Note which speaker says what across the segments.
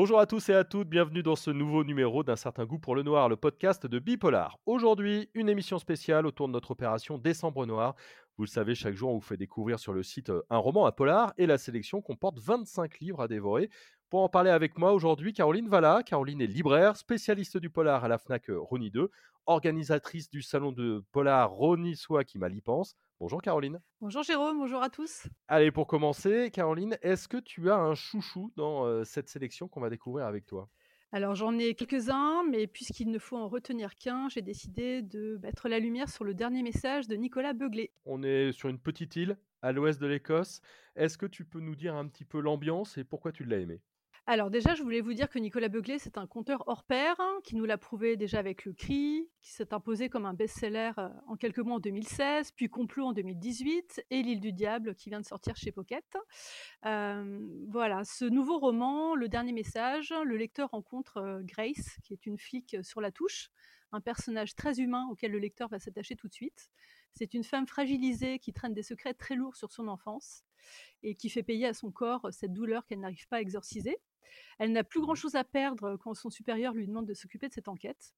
Speaker 1: Bonjour à tous et à toutes, bienvenue dans ce nouveau numéro d'un certain goût pour le noir, le podcast de Bipolar. Aujourd'hui, une émission spéciale autour de notre opération Décembre Noir. Vous le savez, chaque jour, on vous fait découvrir sur le site euh, un roman, à polar, et la sélection comporte 25 livres à dévorer. Pour en parler avec moi aujourd'hui, Caroline Valla. Caroline est libraire, spécialiste du polar à la FNAC euh, Rony 2, organisatrice du salon de polar Rony Soie qui m'a pense. Bonjour Caroline.
Speaker 2: Bonjour Jérôme, bonjour à tous.
Speaker 1: Allez, pour commencer, Caroline, est-ce que tu as un chouchou dans euh, cette sélection qu'on va découvrir avec toi?
Speaker 2: Alors j'en ai quelques-uns, mais puisqu'il ne faut en retenir qu'un, j'ai décidé de mettre la lumière sur le dernier message de Nicolas Beuglé.
Speaker 1: On est sur une petite île à l'ouest de l'Écosse. Est-ce que tu peux nous dire un petit peu l'ambiance et pourquoi tu l'as aimé?
Speaker 2: Alors déjà, je voulais vous dire que Nicolas Beuglé, c'est un conteur hors pair, hein, qui nous l'a prouvé déjà avec Le Cri, qui s'est imposé comme un best-seller euh, en quelques mois en 2016, puis Complot en 2018, et L'île du diable qui vient de sortir chez Pocket. Euh, voilà, ce nouveau roman, Le dernier message, le lecteur rencontre euh, Grace, qui est une flic sur la touche, un personnage très humain auquel le lecteur va s'attacher tout de suite. C'est une femme fragilisée qui traîne des secrets très lourds sur son enfance et qui fait payer à son corps cette douleur qu'elle n'arrive pas à exorciser. Elle n'a plus grand-chose à perdre quand son supérieur lui demande de s'occuper de cette enquête.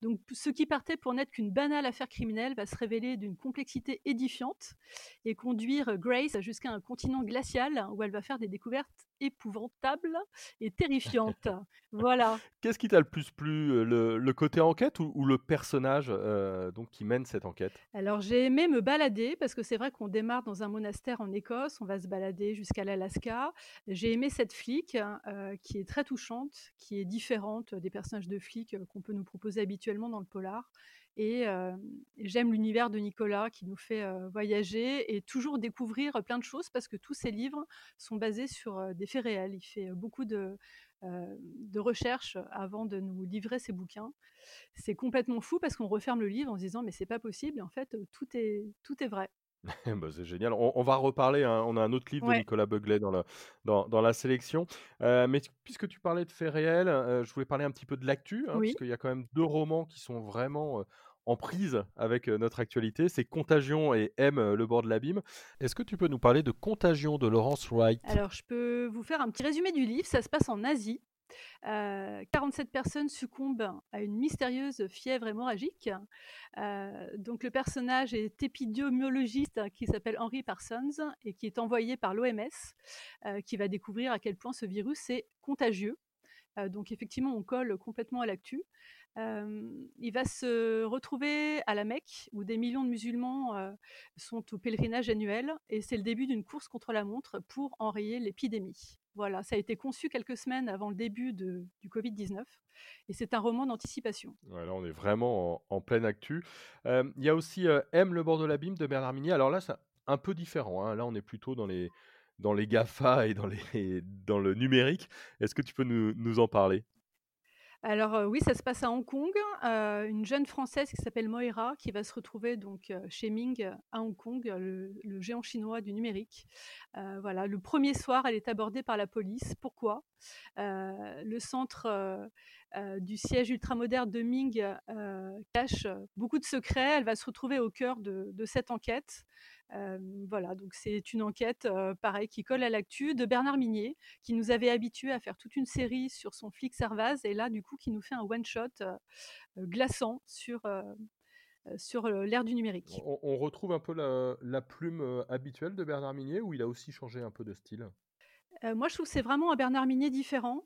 Speaker 2: Donc ce qui partait pour n'être qu'une banale affaire criminelle va se révéler d'une complexité édifiante et conduire Grace jusqu'à un continent glacial où elle va faire des découvertes épouvantables et terrifiantes. voilà.
Speaker 1: Qu'est-ce qui t'a le plus plu, le, côté enquête ou, le personnage donc qui mène cette enquête?
Speaker 2: Alors j'ai aimé me balader parce que c'est vrai qu'on démarre dans un monastère en Écosse, on va se balader jusqu'à l'Alaska. J'ai aimé cette flic qui est très touchante, qui est différente des personnages de flics qu'on peut nous proposer habituellement dans le polar. Et j'aime l'univers de Nicolas qui nous fait voyager et toujours découvrir plein de choses parce que tous ses livres sont basés sur des faits réels. Il fait beaucoup de, de recherches avant de nous livrer ses bouquins. C'est complètement fou parce qu'on referme le livre en se disant mais c'est pas possible. Et en fait, tout est, tout est vrai.
Speaker 1: bah, c'est génial. On, va reparler. Hein. On a un autre livre de Nicolas Beuglet dans la, dans, dans la sélection. mais puisque tu parlais de faits réels, je voulais parler un petit peu de l'actu, hein, puisqu'il y a quand même deux romans qui sont vraiment en prise avec notre actualité. C'est Contagion et M, le bord de l'abîme. Est-ce que tu peux nous parler de Contagion de Laurence Wright?
Speaker 2: Alors, je peux vous faire un petit résumé du livre. Ça se passe en Asie. 47 personnes succombent à une mystérieuse fièvre hémorragique. donc le personnage est épidémiologiste qui s'appelle Henry Parsons et qui est envoyé par l'OMS, qui va découvrir à quel point ce virus est contagieux. donc effectivement, on colle complètement à l'actu il va se retrouver à la Mecque, où des millions de musulmans sont au pèlerinage annuel, et c'est le début d'une course contre la montre pour enrayer l'épidémie. Voilà, ça a été conçu quelques semaines avant le début du Covid-19, et c'est un roman d'anticipation.
Speaker 1: là, on est vraiment en, pleine actu. Il y a aussi M, le bord de l'abîme de Bernard Minier. Alors là, c'est un peu différent. Hein. Là, on est plutôt dans les, dans les GAFA et dans, les, dans le numérique. Est-ce que tu peux nous en parler?
Speaker 2: Alors, oui, ça se passe à Hong Kong. une jeune Française qui s'appelle Moira, qui va se retrouver donc, chez Ming, à Hong Kong, le géant chinois du numérique. voilà, le premier soir, elle est abordée par la police. Pourquoi? le centre, du siège ultramoderne de Ming, cache, beaucoup de secrets. Elle va se retrouver au cœur de cette enquête voilà, donc c'est une enquête, pareil, qui colle à l'actu de Bernard Minier, qui nous avait habitués à faire toute une série sur son flic Servaz, et là, du coup, qui nous fait un one-shot glaçant sur, sur l'ère du numérique.
Speaker 1: On, retrouve un peu la, plume habituelle de Bernard Minier, ou il a aussi changé un peu de style?
Speaker 2: Moi, je trouve que c'est vraiment un Bernard Minier différent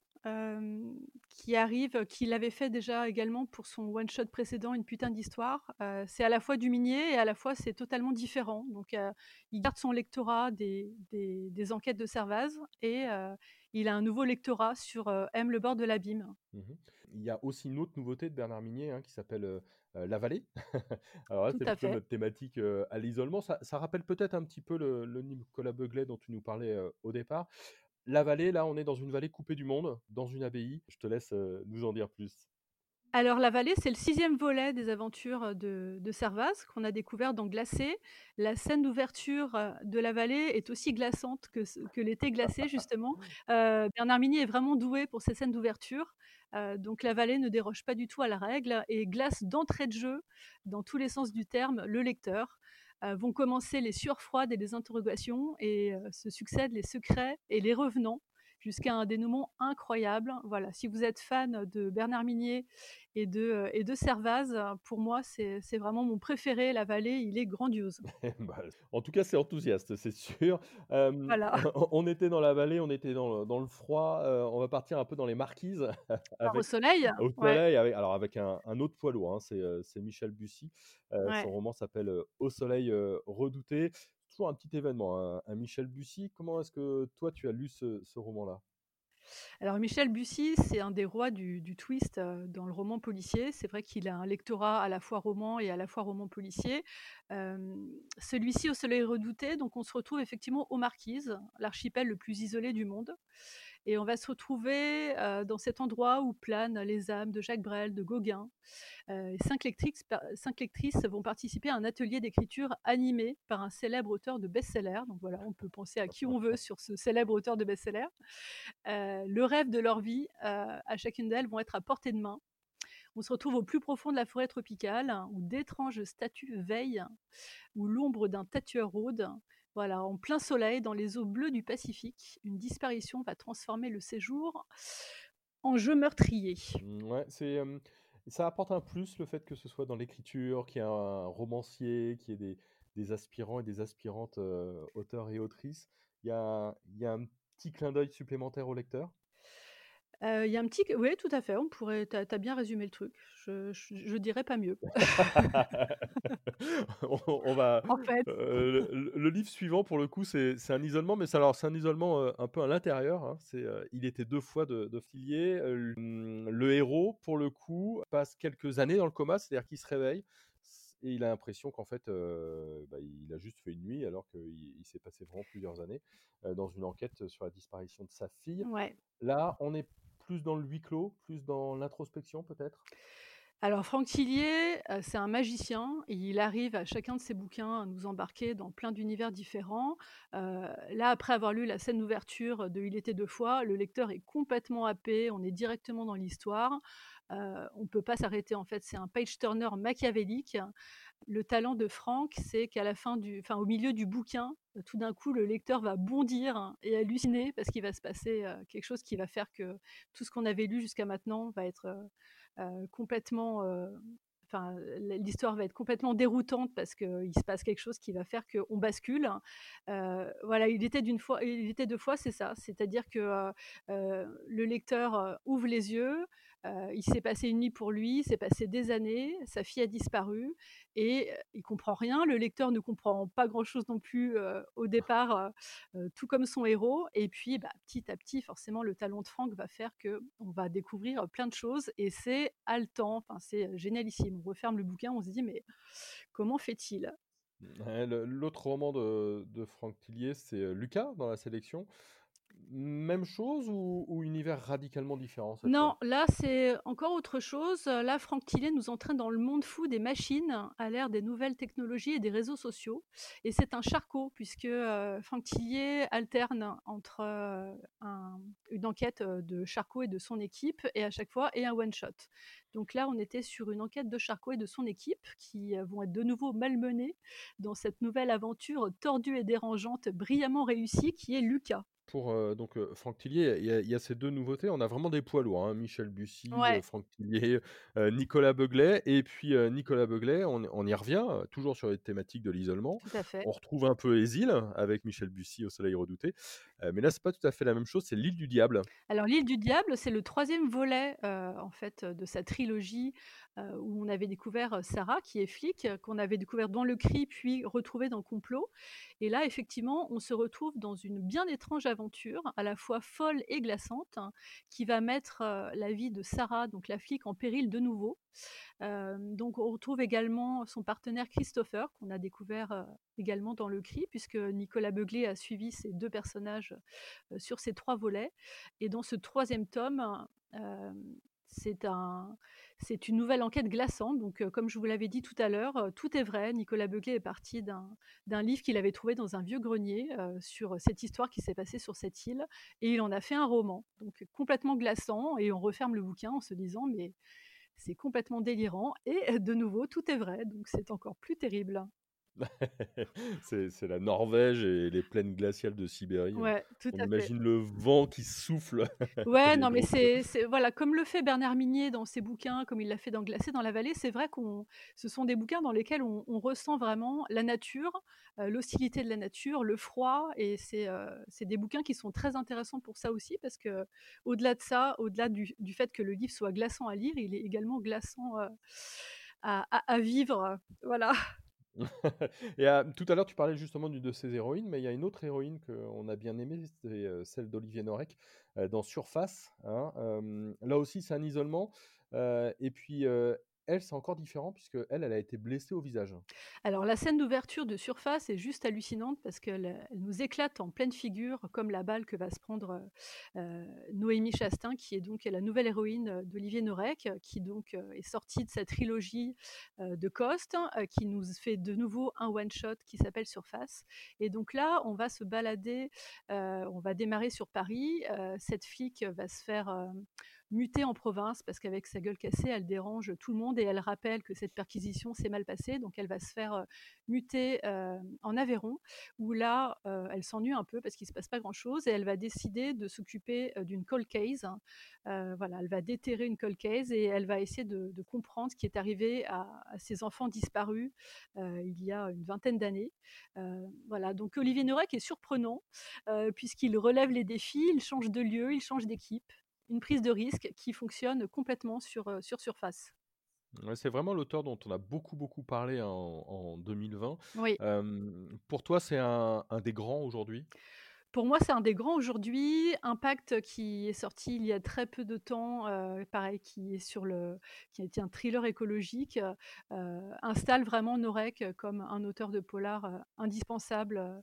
Speaker 2: qui arrive, qui l'avait fait déjà également pour son one shot précédent, Une putain d'histoire. c'est à la fois du minier et à la fois c'est totalement différent. Donc il garde son lectorat des, des, enquêtes de Servaz et il a un nouveau lectorat sur M le bord de l'abîme.
Speaker 1: Mmh il y a aussi une autre nouveauté de Bernard Minier hein, qui s'appelle La Vallée. Alors là, c'est plutôt notre thématique à l'isolement. Ça, ça, rappelle peut-être un petit peu le, le Nicolas Beuglet dont tu nous parlais au départ. La vallée, là, on est dans une vallée coupée du monde, dans une abbaye. Je te laisse nous en dire plus.
Speaker 2: Alors la vallée, c'est le sixième volet des aventures de, de Servaz qu'on a découvert dans Glacé. La scène d'ouverture de la vallée est aussi glaçante que, que l'été glacé, justement. Bernard Minier est vraiment doué pour ces scènes d'ouverture. donc la vallée ne déroge pas du tout à la règle et glace d'entrée de jeu, dans tous les sens du terme, le lecteur. Euh, vont commencer les sueurs froides et les interrogations et euh, se succèdent les secrets et les revenants jusqu'à un dénouement incroyable. Voilà, si vous êtes fan de Bernard Minier et de, et de Servaz, pour moi, c'est vraiment mon préféré. La vallée, il est grandiose.
Speaker 1: Bah, en tout cas, c'est enthousiaste, c'est sûr.
Speaker 2: Voilà.
Speaker 1: on était dans la vallée, on était dans le, dans le froid. on va partir un peu dans les marquises.
Speaker 2: au soleil.
Speaker 1: Au soleil, avec, alors avec un, un autre poids lourd, hein, c'est Michel Bussy.
Speaker 2: Ouais.
Speaker 1: Son roman s'appelle Au soleil redouté toujours un petit événement, un, Michel Bussy. Comment est-ce que toi, tu as lu ce, roman-là?
Speaker 2: Alors Michel Bussy, c'est un des rois du, twist dans le roman policier. C'est vrai qu'il a un lectorat à la fois roman et à la fois roman policier. Celui-ci au Soleil redouté, donc on se retrouve effectivement aux Marquises, l'archipel le plus isolé du monde. Et on va se retrouver dans cet endroit où planent les âmes de Jacques Brel, de Gauguin. cinq, lectrices, vont participer à un atelier d'écriture animé par un célèbre auteur de best-seller. Donc voilà, on peut penser à qui on veut sur ce célèbre auteur de best-seller. le rêve de leur vie, à chacune d'elles, vont être à portée de main. On se retrouve au plus profond de la forêt tropicale, où d'étranges statues veillent, où l'ombre d'un tatoueur rôde, voilà, en plein soleil, dans les eaux bleues du Pacifique, une disparition va transformer le séjour en jeu meurtrier.
Speaker 1: Mmh, ouais, c'est, ça apporte un plus le fait que ce soit dans l'écriture, qu'il y ait un romancier, qu'il y ait des, aspirants et des aspirantes auteurs et autrices. Il y a, y a un petit clin d'œil supplémentaire au lecteur
Speaker 2: il y a un petit oui, tout à fait, on pourrait tu as bien résumé le truc. Je je dirais pas mieux.
Speaker 1: On va,
Speaker 2: En fait.
Speaker 1: le livre suivant pour le coup, c'est un isolement, mais c'est alors c'est un isolement, un peu à l'intérieur, hein. C'est, Il était deux fois de de mmh, le héros, pour le coup, passe quelques années dans le coma, c'est-à-dire qu'il se réveille et il a l'impression qu'en fait, bah, il a juste fait une nuit alors qu'il il s'est passé vraiment plusieurs années, dans une enquête sur la disparition de sa fille.
Speaker 2: Ouais.
Speaker 1: Là, on est plus dans le huis clos, plus dans l'introspection peut-être?
Speaker 2: Alors Franck Tillier, c'est un magicien il arrive à chacun de ses bouquins à nous embarquer dans plein d'univers différents. là, après avoir lu la scène d'ouverture de Il était deux fois, le lecteur est complètement happé, on est directement dans l'histoire. on ne peut pas s'arrêter en fait, c'est un page turner machiavélique. Le talent de Franck, c'est qu'à la fin du, au milieu du bouquin, tout d'un coup, le lecteur va bondir et halluciner parce qu'il va se passer quelque chose qui va faire que tout ce qu'on avait lu jusqu'à maintenant va être complètement enfin, l'histoire va être complètement déroutante parce qu'il se passe quelque chose qui va faire qu'on bascule. voilà, il était d'une fois, il était deux fois, c'est ça. C'est-à-dire que le lecteur ouvre les yeux, il s'est passé une nuit pour lui, s'est passé des années, sa fille a disparu et il comprend rien. Le lecteur ne comprend pas grand-chose non plus au départ, tout comme son héros. Et puis, bah, petit à petit, forcément, le talent de Franck va faire que on va découvrir plein de choses et c'est haletant. Enfin, c'est génialissime. On referme le bouquin, on se dit mais comment fait-il?
Speaker 1: L'autre roman de, de Franck Tillier, c'est Lucas dans la sélection. Même chose ou, univers radicalement différent
Speaker 2: Non, là c'est encore autre chose. Là, Franck Tillet nous entraîne dans le monde fou des machines à l'ère des nouvelles technologies et des réseaux sociaux. Et c'est un charcot puisque euh, Franck Tillier alterne entre euh, une enquête euh, de Charcot et de son équipe et à chaque fois et un one shot. Donc là, on était sur une enquête de Charcot et de son équipe qui vont être de nouveau malmenés dans cette nouvelle aventure tordue et dérangeante, brillamment réussie, qui est Lucas
Speaker 1: pour donc Franck Tillier, il y, a, ces deux nouveautés. On a vraiment des poids lourds. Hein. Michel Bussy, Franck Tillier, Nicolas Beuglet. Et puis Nicolas Beuglet, on, y revient, toujours sur les thématiques de l'isolement. On retrouve un peu les îles avec Michel Bussy au Soleil redouté. Mais là, c'est pas tout à fait la même chose. C'est l'île du diable.
Speaker 2: Alors l'île du diable, c'est le troisième volet en fait de sa trilogie où on avait découvert Sarah, qui est flic, qu'on avait découvert dans le cri, puis retrouvé dans complot. Et là, effectivement, on se retrouve dans une bien étrange aventure, à la fois folle et glaçante, hein, qui va mettre la vie de Sarah, donc la flic, en péril de nouveau. donc on retrouve également son partenaire Christopher, qu'on a découvert également dans le cri, puisque Nicolas Beuglet a suivi ces deux personnages sur ces trois volets. Et dans ce troisième tome, c'est un, une nouvelle enquête glaçante. Donc, euh, comme je vous l'avais dit tout à l'heure, euh, tout est vrai. Nicolas Beuguet est parti d'un livre qu'il avait trouvé dans un vieux grenier euh, sur cette histoire qui s'est passée sur cette île, et il en a fait un roman. Donc, complètement glaçant, et on referme le bouquin en se disant, mais c'est complètement délirant. Et de nouveau, tout est vrai. Donc, c'est encore plus terrible.
Speaker 1: C'est la Norvège et les plaines glaciales de Sibérie, hein.
Speaker 2: Ouais, tout
Speaker 1: On
Speaker 2: à fait.
Speaker 1: imagine le vent qui souffle
Speaker 2: Ouais, non, mais c'est voilà, comme le fait Bernard Minier dans ses bouquins, comme il l'a fait dans Glacé dans la vallée, c'est vrai qu'on ce sont des bouquins dans lesquels on on ressent vraiment la nature, heu, l'hostilité de la nature, le froid et c'est, heu, c'est des bouquins qui sont très intéressants pour ça aussi parce qu'au-delà de ça, au-delà du du fait que le livre soit glaçant à lire, il est également glaçant, heu, à à à vivre, voilà.
Speaker 1: Et à tout à l'heure, tu parlais justement d'une de ces héroïnes, mais il y a une autre héroïne qu'on a bien aimée, c'est, heu, celle d'Olivier Norek, heu, dans Surface, hein. Là aussi, c'est un isolement, et puis, elle, c'est encore différent puisqu'elle, elle a été blessée au visage.
Speaker 2: Alors la scène d'ouverture de Surface est juste hallucinante parce qu'elle, elle nous éclate en pleine figure comme la balle que va se prendre, heu heu, Noémie Chastain qui est donc la nouvelle héroïne, heu, d'Olivier Norek, euh, qui donc, est sortie de sa trilogie, de Coste, heu, qui nous fait de nouveau un one shot qui s'appelle Surface et donc là, on va se balader, on va démarrer sur Paris, cette flic va se faire, muter en province parce qu'avec sa gueule cassée, elle dérange tout le monde et elle rappelle que cette perquisition s'est mal passée. Donc elle va se faire euh, muter euh, en Aveyron, où là, euh, elle s'ennuie un peu parce qu'il ne se passe pas grand-chose et elle va décider de s'occuper d'une cold case. hein. Voilà, elle va déterrer une cold case et elle va essayer de, comprendre ce qui est arrivé à, ces enfants disparus il y a une vingtaine d'années. Voilà, donc Olivier Norek est surprenant puisqu'il relève les défis, il change de lieu, il change d'équipe une prise de risque qui fonctionne complètement sur, euh, sur surface.
Speaker 1: Ouais, c'est vraiment l'auteur dont on a beaucoup, beaucoup parlé en en 2020.
Speaker 2: Oui.
Speaker 1: Pour toi, c'est un un des grands aujourd'hui?
Speaker 2: Pour moi, c'est un des grands aujourd'hui. Impact qui est sorti il y a très peu de temps, heu, pareil qui est sur le qui a été un thriller écologique, heu, installe vraiment Norek comme un auteur de polar, heu, indispensable,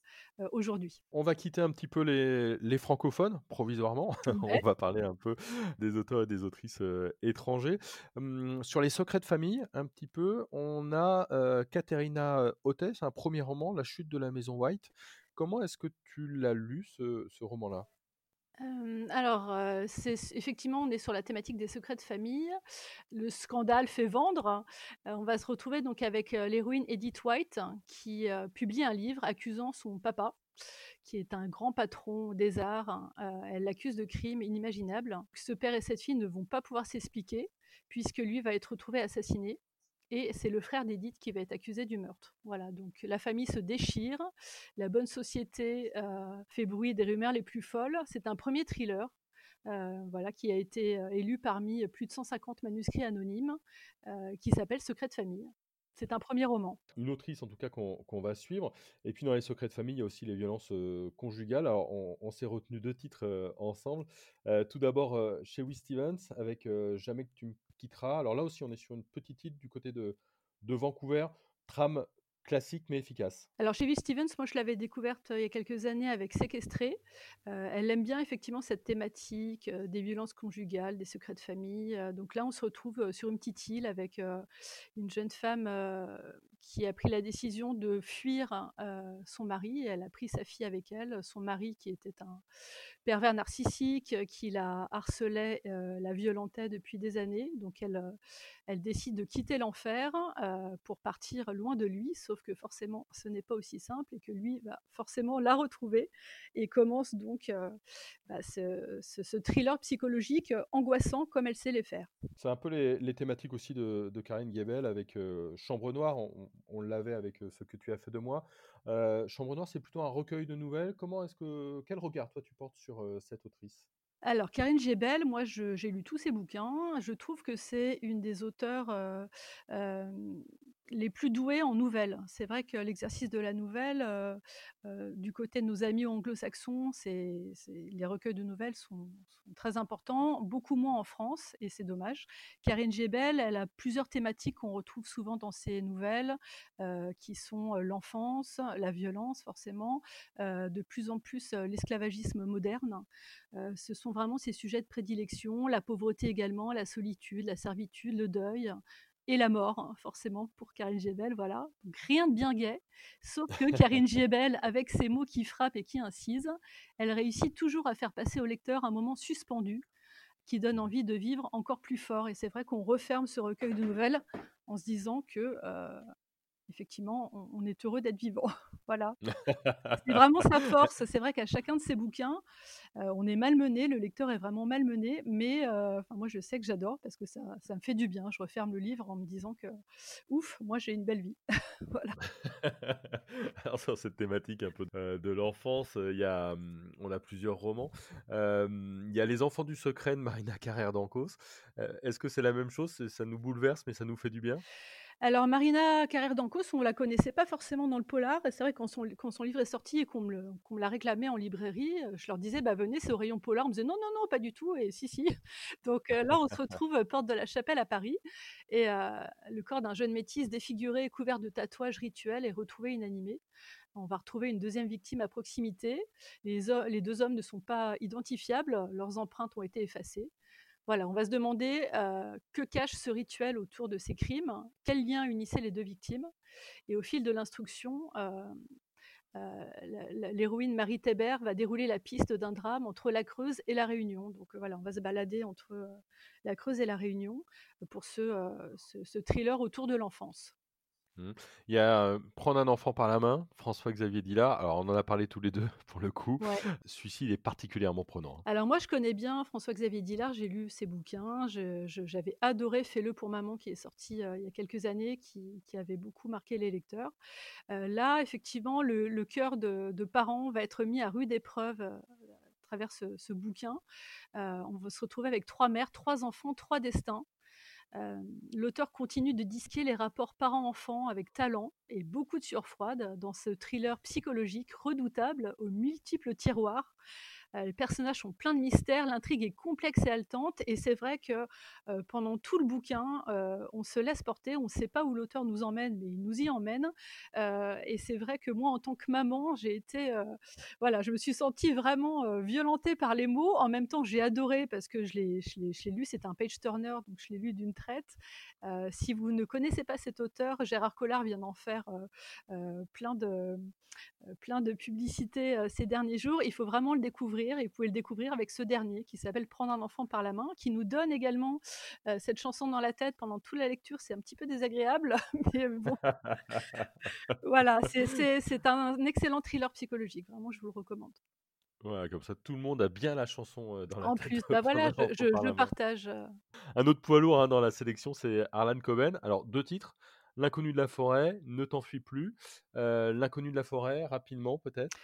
Speaker 2: aujourd'hui.
Speaker 1: On va quitter un petit peu les les francophones, provisoirement. On va parler un peu des auteurs et des autrices, étrangers. Hem, sur les secrets de famille, un petit peu, on a, heu, Ottes, un premier roman, La chute de la maison White. Comment est-ce que tu l'as lu ce roman-là?
Speaker 2: Alors, c'est effectivement, on est sur la thématique des secrets de famille. Le scandale fait vendre. On va se retrouver donc avec, l'héroïne Edith White qui, heu, publie un livre accusant son papa, qui est un grand patron des arts. Heu, elle l'accuse de crimes inimaginables. Ce père et cette fille ne vont pas pouvoir s'expliquer puisque lui va être retrouvé assassiné et c'est le frère d'Edith qui va être accusé du meurtre. Voilà, donc la famille se déchire, la bonne société euh, fait bruit des rumeurs les plus folles. C'est un premier thriller. euh, voilà, qui a été euh, élu parmi plus de 150 manuscrits anonymes, qui s'appelle Secret de famille. C'est un premier roman.
Speaker 1: Une autrice en tout cas qu'on va suivre. Et puis dans les secrets de famille, il y a aussi les violences conjugales. Alors on, s'est retenu deux titres ensemble. Tout d'abord chez Will Stevens avec Jamais que tu me Alors là aussi on est sur une petite île du côté de, Vancouver. Trame classique mais efficace.
Speaker 2: Alors chez V. Stevens, moi je l'avais découverte euh, il y a quelques années avec Séquestré. Euh, elle aime bien effectivement cette thématique euh, des violences conjugales, des secrets de famille. Donc là, on se retrouve sur une petite île avec une jeune femme qui a pris la décision de fuir son mari. Elle a pris sa fille avec elle. Son mari, qui était un pervers narcissique, qui la harcelait, la violentait depuis des années. Donc elle, elle décide de quitter l'enfer pour partir loin de lui, sauf que forcément ce n'est pas aussi simple et que lui va forcément la retrouver et commence donc bah, ce, ce- thriller psychologique angoissant comme elle sait les faire.
Speaker 1: C'est un peu les, thématiques aussi de, Karine Guébel avec Chambre Noire. On l'avait avec ce que tu as fait de moi. Chambre Noire, c'est plutôt un recueil de nouvelles. Comment est-ce que quel regard toi tu portes sur cette autrice?
Speaker 2: Alors, Karine Gebel, moi, j'ai lu tous ses bouquins. Je trouve que c'est une des auteurs les plus douées en nouvelles. C'est vrai que l'exercice de la nouvelle, euh, euh, du côté de nos amis anglo-saxons, les recueils de nouvelles sont, très importants, beaucoup moins en France, et c'est dommage. Karine Gebel, elle a plusieurs thématiques qu'on retrouve souvent dans ses nouvelles, euh, qui sont l'enfance, la violence, forcément, de plus en plus l'esclavagisme moderne. Ce sont vraiment ses sujets de prédilection, la pauvreté également, la solitude, la servitude, le deuil et la mort, hein, forcément, pour Karine Gebel. Voilà. Donc, rien de bien gai, sauf que Karine Gebel, avec ses mots qui frappent et qui incisent, elle réussit toujours à faire passer au lecteur un moment suspendu qui donne envie de vivre encore plus fort. Et c'est vrai qu'on referme ce recueil de nouvelles en se disant que euh, effectivement, on, on est heureux d'être vivant. voilà. C'est vraiment sa force. C'est vrai qu'à chacun de ses bouquins, euh, on est malmené, le lecteur est vraiment malmené, mais euh, moi je sais que j'adore parce que ça, ça me fait du bien. Je referme le livre en me disant que ouf, moi j'ai une belle vie. voilà.
Speaker 1: Alors sur cette thématique un peu euh, de l'enfance, il y a, hum, on a plusieurs romans. Euh, Il y a Les Enfants du Secret de Marina Carrère d'Ancos. Est-ce que c'est la même chose? Ça nous bouleverse, mais ça nous fait du bien?
Speaker 2: Alors Marina Carrère d'Ancos, on la connaissait pas forcément dans le polar. Et c'est vrai quand son, quand son livre est sorti et qu'on me, me l'a réclamé en librairie, euh, je leur disais bah venez, c'est au rayon polar. On me disait non non non pas du tout. Et si si. Donc euh, là on se retrouve euh, porte de la Chapelle à Paris et euh, le corps d'un jeune métis défiguré, couvert de tatouages rituels est retrouvé inanimé. On va retrouver une deuxième victime à proximité. Les, les deux hommes ne sont pas identifiables, leurs empreintes ont été effacées. On va se demander que cache ce rituel autour de ces crimes, quel lien unissait les deux victimes. Et au fil de l'instruction, l'héroïne Marie Thébert va dérouler la piste d'un drame entre la Creuse et la Réunion. Donc voilà, on va se balader entre la Creuse et la Réunion pour ce thriller autour de l'enfance.
Speaker 1: Mmh. Il y a euh, Prendre un enfant par la main, François-Xavier Dillard. Alors, on en a parlé tous les deux pour le coup.
Speaker 2: Ouais.
Speaker 1: Celui-ci, il est particulièrement prenant. hein.
Speaker 2: Alors moi, je connais bien François-Xavier Dillard, j'ai lu ses bouquins, j'avais adoré Fais-le pour maman qui est sorti euh, il y a quelques années, qui, qui avait beaucoup marqué les lecteurs. Euh, là, effectivement, le, le cœur de, de parents va être mis à rude épreuve à travers ce, ce bouquin. Euh, on va se retrouver avec trois mères, trois enfants, trois destins. L'auteur continue de disquer les rapports parents-enfants avec talent et beaucoup de sueur froide dans ce thriller psychologique redoutable aux multiples tiroirs. Euh, les personnages sont pleins de mystères, l'intrigue est complexe et haletante, et c'est vrai que euh, pendant tout le bouquin, euh, on se laisse porter, on ne sait pas où l'auteur nous emmène, mais il nous y emmène. Et c'est vrai que moi, en tant que maman, j'ai été, voilà, je me suis sentie vraiment violentée par les mots. En même temps, j'ai adoré parce que je l'ai, lu, c'est un page turner, donc je l'ai lu d'une traite. Si vous ne connaissez pas cet auteur, Gérard Collard vient d'en faire plein de plein de publicités ces derniers jours. Il faut vraiment le découvrir et vous pouvez le découvrir avec ce dernier qui s'appelle Prendre un enfant par la main, qui nous donne également euh, cette chanson dans la tête pendant toute la lecture. C'est un petit peu désagréable, mais bon, voilà, c'est- un excellent thriller psychologique. Vraiment, je vous le recommande.
Speaker 1: Voilà, comme ça, tout le monde a bien la chanson euh, dans la
Speaker 2: En
Speaker 1: tête.
Speaker 2: plus,
Speaker 1: de
Speaker 2: bah voilà, je, je- partage. euh,
Speaker 1: Un autre poids lourd hein, dans la sélection, c'est Harlan Coben. Alors, deux titres. L'inconnu de la forêt, Ne t'enfuis plus. Euh, L'inconnu de la forêt, rapidement peut-être.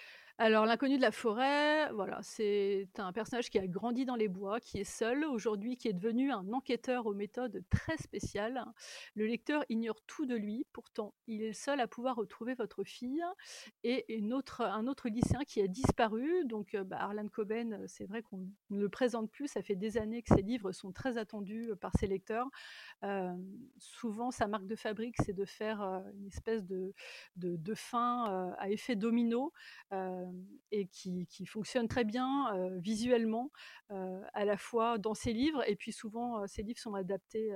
Speaker 2: Alors, l'inconnu de la forêt, voilà, c'est un personnage qui a grandi dans les bois, qui est seul aujourd'hui, qui est devenu un enquêteur aux méthodes très spéciales. Le lecteur ignore tout de lui, pourtant, il est le seul à pouvoir retrouver votre fille et un autre lycéen qui a disparu. Donc, euh, bah, Harlan Coben, euh, c'est vrai qu'on ne le présente plus. Ça fait des années que ses livres sont très attendus euh, par ses lecteurs. Souvent, sa marque de fabrique, c'est de faire une espèce de, de, fin à effet domino et qui, qui fonctionne très bien visuellement, à la fois dans ses livres, et puis souvent, ses livres sont adaptés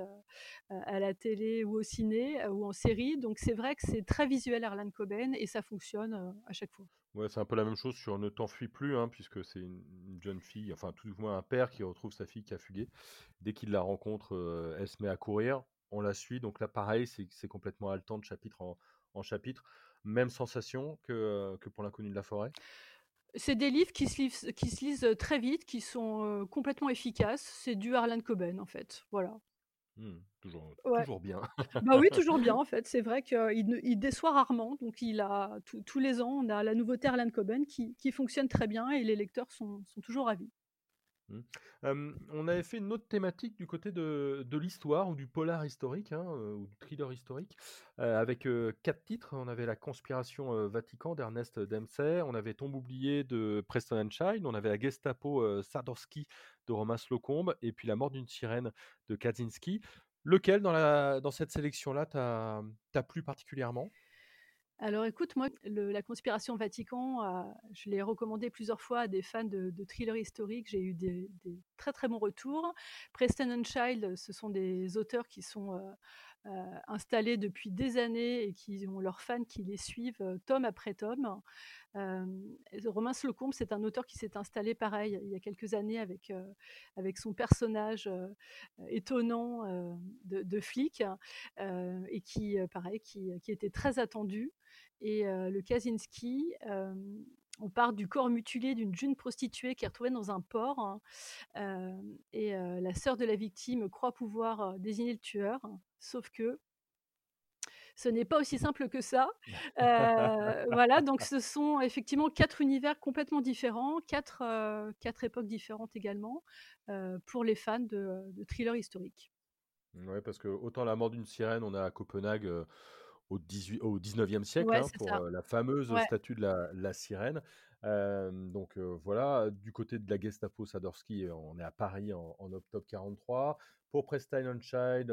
Speaker 2: à la télé ou au ciné ou en série. Donc, c'est vrai que c'est très visuel, Harlan Coben, et ça fonctionne à chaque fois.
Speaker 1: Ouais, c'est un peu la même chose sur Ne t'enfuis plus, hein, puisque c'est une, une jeune fille, enfin tout du moins un père qui retrouve sa fille qui a fugué. Dès qu'il la rencontre, elle se met à courir, on la suit. Donc là, pareil, c'est complètement haletant de chapitre en chapitre. Même sensation que, que pour l'inconnu de la forêt?
Speaker 2: C'est des livres qui se, lisent, qui se lisent très vite, qui sont euh, complètement efficaces. C'est du Harlan Coben, en fait. Voilà.
Speaker 1: Hmm, toujours,
Speaker 2: Ouais.
Speaker 1: toujours bien.
Speaker 2: Bah oui, toujours bien en fait. C'est vrai qu'il il déçoit rarement. Donc il a tous- tous les ans, on a la nouveauté Harlan Coben qui, qui fonctionne très bien et les lecteurs sont, sont toujours ravis.
Speaker 1: Euh, on avait fait une autre thématique du côté de, de l'histoire ou du polar historique hein, ou du thriller historique avec quatre titres. On avait La conspiration Vatican d'Ernest Dempsey, on avait Tombe oubliée de Preston and Child, on avait La Gestapo Sardowski de Romain Slocombe et puis La mort d'une sirène de Kaczynski. Lequel dans, dans cette sélection-là t'a plu particulièrement?
Speaker 2: Alors écoute, moi, la conspiration Vatican, euh, je l'ai recommandé plusieurs fois à des fans de, thrillers historiques. J'ai eu des, des très très bons retours. Preston and Child, ce sont des auteurs qui sont euh, installés depuis des années et qui ont leurs fans qui les suivent tome après tome. Romain Slocombe, c'est un auteur qui s'est installé pareil il y a quelques années avec, avec son personnage étonnant de, de, flic et qui, pareil, qui, qui, était très attendu. Et le Kaczynski, on part du corps mutilé d'une jeune prostituée qui est retrouvée dans un port. Hein, et la sœur de la victime croit pouvoir désigner le tueur, sauf que ce n'est pas aussi simple que ça. voilà, donc ce sont effectivement quatre univers complètement différents, quatre, quatre époques différentes également, pour les fans de, de thrillers historiques.
Speaker 1: Oui, parce que autant la mort d'une sirène, on a à Copenhague au, 18, au 19e siècle hein, pour la fameuse statue de la, sirène. donc voilà, du côté de la Gestapo Sadorski, on est à Paris en, octobre 43. Pour Prestine and Child,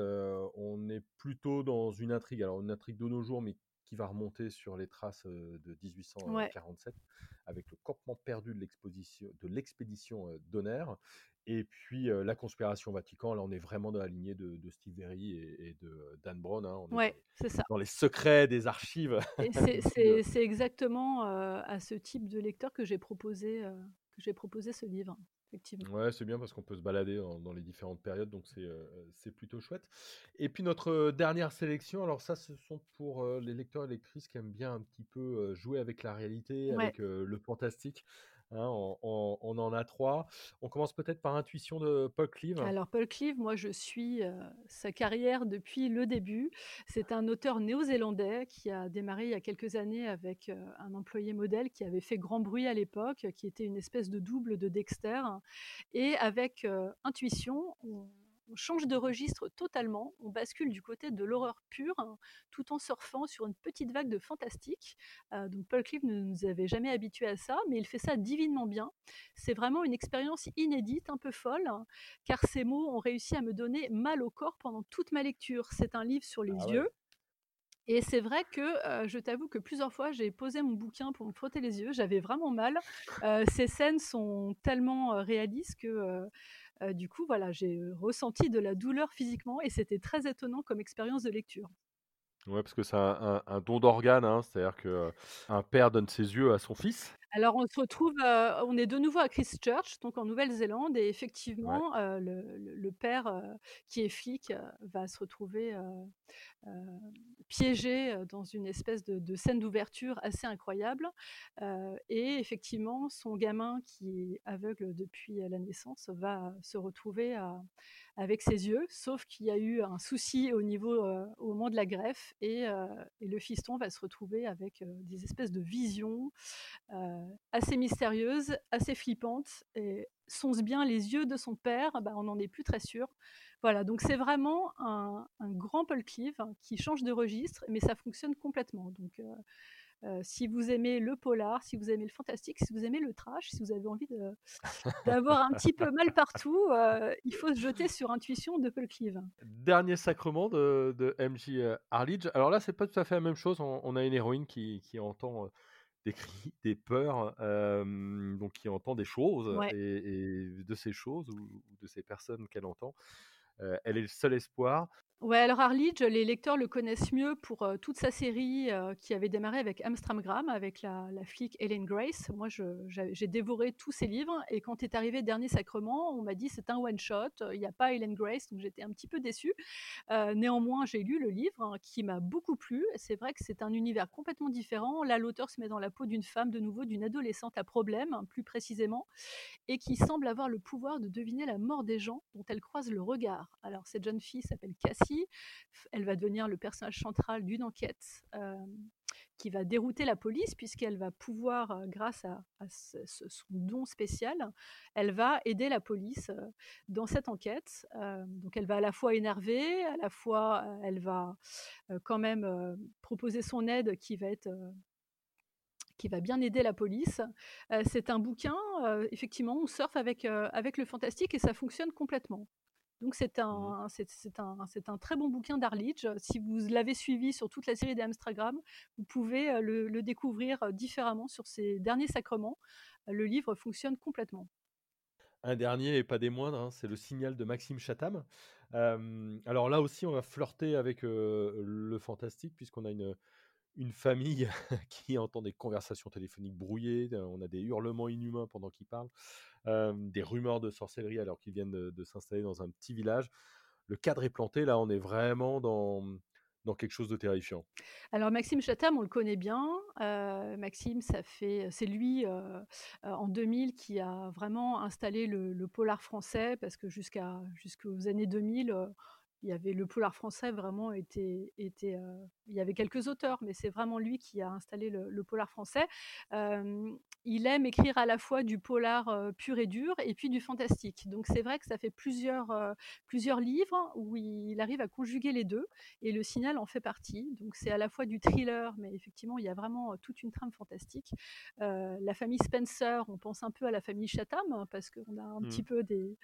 Speaker 1: on est plutôt dans une intrigue, alors une intrigue de nos jours, mais qui va remonter sur les traces de 1847 avec le campement perdu de l'expédition Donner. Et puis la conspiration Vatican, là on est vraiment dans la lignée de, Steve Berry et, de Dan Brown. Hein,
Speaker 2: on c'est ça.
Speaker 1: Dans les secrets des archives.
Speaker 2: c'est exactement à ce type de lecteur que j'ai proposé, que j'ai proposé ce livre. Effectivement.
Speaker 1: Ouais, c'est bien parce qu'on peut se balader dans les différentes périodes, donc c'est plutôt chouette. Et puis notre dernière sélection, alors ça, ce sont pour les lecteurs et lectrices qui aiment bien un petit peu jouer avec la réalité, avec le fantastique. Hein, on, en a trois. On commence peut-être par Intuition de Paul Cleave.
Speaker 2: Alors Paul Cleave, moi je suis sa carrière depuis le début. C'est un auteur néo-zélandais qui a démarré il y a quelques années avec un employé modèle qui avait fait grand bruit à l'époque, qui était une espèce de double de Dexter. Et avec Intuition, on on change de registre totalement, on bascule du côté de l'horreur pure, hein, tout en surfant sur une petite vague de fantastique. Euh, donc Paul Cliff ne nous avait jamais habitués à ça, mais il fait ça divinement bien. C'est vraiment une expérience inédite, un peu folle, hein, car ces mots ont réussi à me donner mal au corps pendant toute ma lecture. C'est un livre sur les ah yeux. Et c'est vrai que euh, je t'avoue que plusieurs fois, j'ai posé mon bouquin pour me frotter les yeux. J'avais vraiment mal. Euh, ces scènes sont tellement réalistes que du coup, voilà, j'ai ressenti de la douleur physiquement et c'était très étonnant comme expérience de lecture.
Speaker 1: Ouais, parce que c'est un, don d'organe, hein, c'est-à-dire qu'un père donne ses yeux à son fils.
Speaker 2: Alors on se retrouve, on est de nouveau à Christchurch, donc en Nouvelle-Zélande, et effectivement, le, père qui est flic va se retrouver piégé dans une espèce de, scène d'ouverture assez incroyable. et effectivement, son gamin qui est aveugle depuis la naissance va se retrouver avec ses yeux, sauf qu'il y a eu un souci au niveau au moment de la greffe, et, et, le fiston va se retrouver avec des espèces de visions assez mystérieuses, assez flippantes. Et sont-ce bien les yeux de son père? Bah, On n'en est plus très sûr. Voilà, donc c'est vraiment un, grand Paul Clive qui change de registre, mais ça fonctionne complètement. Donc euh, euh, si vous aimez le polar, si vous aimez le fantastique, si vous aimez le trash, si vous avez envie d'avoir un petit peu mal partout, euh, il faut se jeter sur Intuition de Paul Clive.
Speaker 1: Dernier sacrement de, de MJ Harlidge. Alors là, c'est pas tout à fait la même chose. On, a une héroïne qui, qui entend des cris, des peurs, donc qui entend des choses, et, de ces choses ou de ces personnes qu'elle entend, elle est le seul espoir.
Speaker 2: Ouais, alors Arledge, les lecteurs le connaissent mieux pour toute sa série qui avait démarré avec Amstramgram, avec la, flic Ellen Grace. Moi, j'ai dévoré tous ses livres et quand est arrivé Dernier Sacrement, on m'a dit c'est un one-shot, il n'y a pas Ellen Grace, donc j'étais un petit peu déçue. néanmoins, j'ai lu le livre hein, qui m'a beaucoup plu. C'est vrai que c'est un univers complètement différent. Là, l'auteur se met dans la peau d'une femme, de nouveau, d'une adolescente à problème, hein, plus précisément, et qui semble avoir le pouvoir de deviner la mort des gens dont elle croise le regard. Alors, cette jeune fille s'appelle Cassie elle va devenir le personnage central d'une enquête qui va dérouter la police puisqu'elle va pouvoir, grâce à, son don spécial, elle va aider la police dans cette enquête. donc elle va à la fois énerver, à la fois elle va quand même proposer son aide qui va être qui va bien aider la police. c'est un bouquin, effectivement, on surfe avec, avec le fantastique et ça fonctionne complètement. Donc c'est mmh un, c'est, un, c'est un très bon bouquin d'Arlidge. Si vous l'avez suivi sur toute la série des Amstragram, vous pouvez le, découvrir différemment sur ces derniers sacrements. Le livre fonctionne complètement.
Speaker 1: Un dernier et pas des moindres, hein, c'est le signal de Maxime Chatham. alors là aussi, on va flirter avec le fantastique, puisqu'on a une, une famille qui entend des conversations téléphoniques brouillées, on a des hurlements inhumains pendant qu'ils parlent, des rumeurs de sorcellerie alors qu'ils viennent de, s'installer dans un petit village. Le cadre est planté, là on est vraiment dans, dans quelque chose de terrifiant.
Speaker 2: Alors Maxime Chatham, on le connaît bien. Maxime, ça fait, c'est lui en 2000 qui a vraiment installé le, polar français parce que jusqu'à jusqu'aux années 2000, il y avait le polar français vraiment était, était il y avait quelques auteurs, mais c'est vraiment lui qui a installé le, polar français. il aime écrire à la fois du polar pur et dur et puis du fantastique. Donc c'est vrai que ça fait plusieurs, plusieurs livres où il arrive à conjuguer les deux et le signal en fait partie. Donc c'est à la fois du thriller, mais effectivement il y a vraiment toute une trame fantastique. la famille Spencer, on pense un peu à la famille Chatham hein, parce qu'on a un petit mmh. peu des,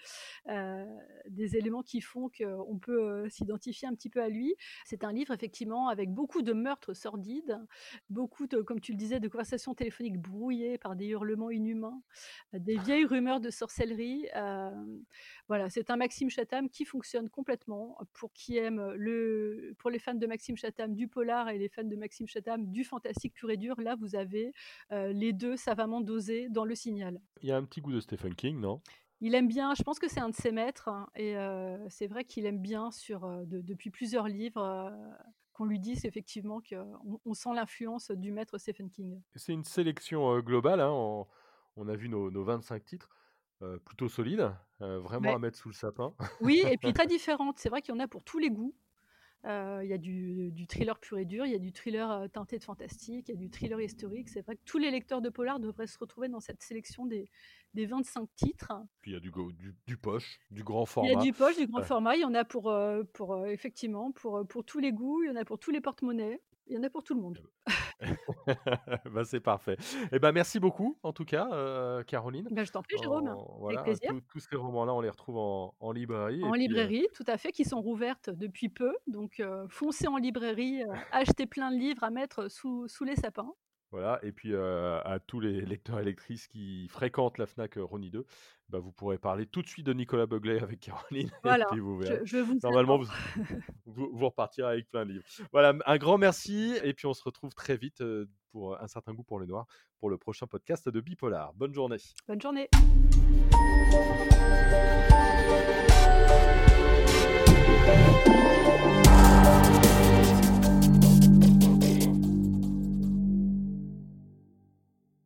Speaker 2: des éléments qui font qu'on peut s'identifier un petit peu à lui. C'est un livre effectivement avec beaucoup de meurtres sordides, beaucoup de, comme tu le disais, de conversations téléphoniques brouillées par des hurlements inhumains, des vieilles rumeurs de sorcellerie. Euh, voilà, c'est un Maxime Chatham qui fonctionne complètement pour qui aime le, pour les fans de Maxime Chatham du polar et les fans de Maxime Chatham du fantastique pur et dur. Là, vous avez euh, les deux savamment dosés dans le signal.
Speaker 1: Il y a un petit goût de Stephen King, non?
Speaker 2: Il aime bien, je pense que c'est un de ses maîtres, hein, et c'est vrai qu'il aime bien sur, depuis plusieurs livres qu'on lui dise effectivement qu'on on sent l'influence du maître Stephen King.
Speaker 1: C'est une sélection globale, hein, on, a vu nos, 25 titres, plutôt solides, vraiment à mettre sous le sapin.
Speaker 2: Oui, et puis très différentes, c'est vrai qu'il y en a pour tous les goûts. Il y a du, thriller pur et dur, il y a du thriller teinté de fantastique, il y a du thriller historique. C'est vrai que tous les lecteurs de polar devraient se retrouver dans cette sélection des, des 25 titres.
Speaker 1: Puis il y a du, du, du, poche, du grand format.
Speaker 2: Il y a du poche, du grand format. Il y en a pour, pour effectivement, pour, pour tous les goûts, il y en a pour tous les porte-monnaies. Il y en a pour tout le monde.
Speaker 1: bah, c'est parfait. Et eh ben, merci beaucoup, en tout cas, euh, Caroline.
Speaker 2: Bah, je t'en prie, Jérôme. avec plaisir.
Speaker 1: Tous ces romans-là, on les retrouve en, en librairie.
Speaker 2: En euh, librairie, tout à fait, qui sont rouvertes depuis peu. Donc, euh, foncez en librairie, achetez plein de livres à mettre sous, sous les sapins.
Speaker 1: Voilà, et puis à tous les lecteurs et lectrices qui fréquentent la FNAC Rony 2, bah, vous pourrez parler tout de suite de Nicolas Beuglet avec Caroline.
Speaker 2: Voilà, et vous je,
Speaker 1: Normalement, vous, vous, repartirez avec plein de livres. Voilà, un grand merci, et puis on se retrouve très vite pour Un certain goût pour le noir, pour le prochain podcast de Bipolar. Bonne journée.
Speaker 2: Bonne journée.